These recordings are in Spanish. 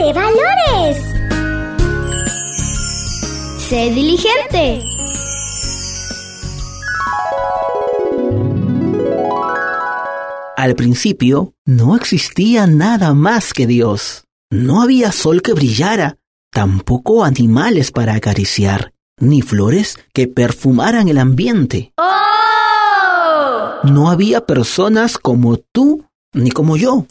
de valores. Sé diligente. Al principio no existía nada más que Dios. No había sol que brillara, tampoco animales para acariciar, ni flores que perfumaran el ambiente. ¡Oh! No había personas como tú ni como yo.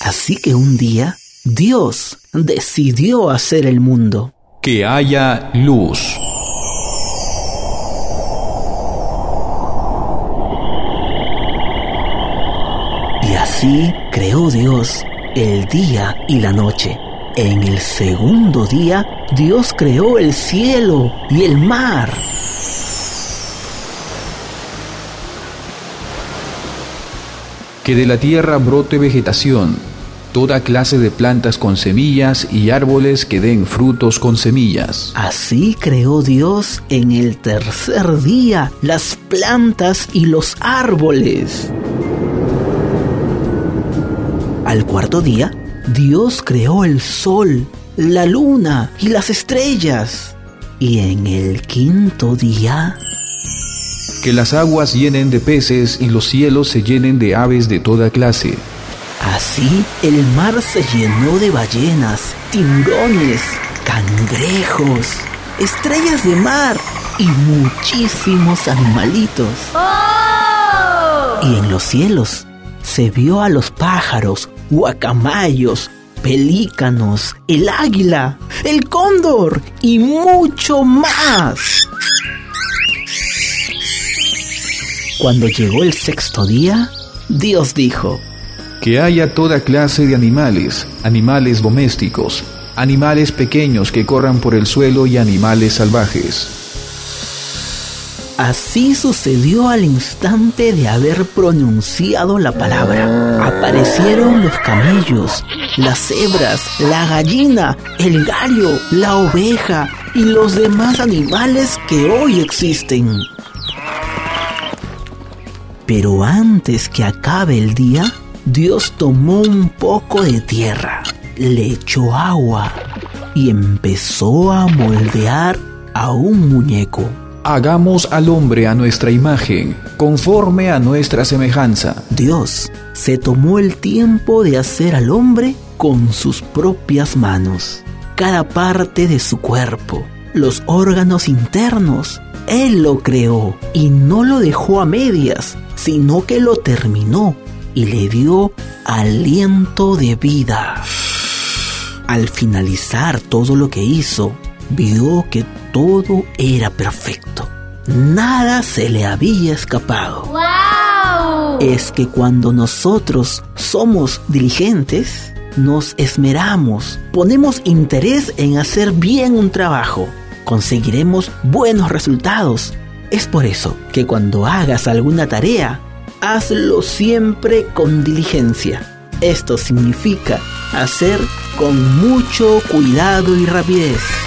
Así que un día Dios decidió hacer el mundo. Que haya luz. Y así creó Dios el día y la noche. En el segundo día, Dios creó el cielo y el mar. Que de la tierra brote vegetación, toda clase de plantas con semillas y árboles que den frutos con semillas. Así creó Dios en el tercer día las plantas y los árboles. Al cuarto día, Dios creó el sol, la luna y las estrellas. Y en el quinto día, Que las aguas llenen de peces y los cielos se llenen de aves de toda clase. Así el mar se llenó de ballenas, tiburones, cangrejos, estrellas de mar y muchísimos animalitos. ¡Oh! Y en los cielos se vio a los pájaros, guacamayos, pelícanos, el águila, el cóndor y mucho más. Cuando llegó el sexto día, Dios dijo, Que haya toda clase de animales, animales domésticos, animales pequeños que corran por el suelo y animales salvajes. Así sucedió al instante de haber pronunciado la palabra. Aparecieron los camellos, las cebras, la gallina, el gallo, la oveja y los demás animales que hoy existen. Pero antes que acabe el día, Dios tomó un poco de tierra, le echó agua y empezó a moldear a un muñeco. Hagamos al hombre a nuestra imagen, conforme a nuestra semejanza. Dios se tomó el tiempo de hacer al hombre con sus propias manos. Cada parte de su cuerpo, los órganos internos, Él lo creó y no lo dejó a medias, sino que lo terminó y le dio aliento de vida. Al finalizar todo lo que hizo, vio que todo era perfecto. Nada se le había escapado. ¡Wow! Es que cuando nosotros somos diligentes, nos esmeramos, ponemos interés en hacer bien un trabajo, conseguiremos buenos resultados. Es por eso que cuando hagas alguna tarea, hazlo siempre con diligencia. Esto significa hacer con mucho cuidado y rapidez.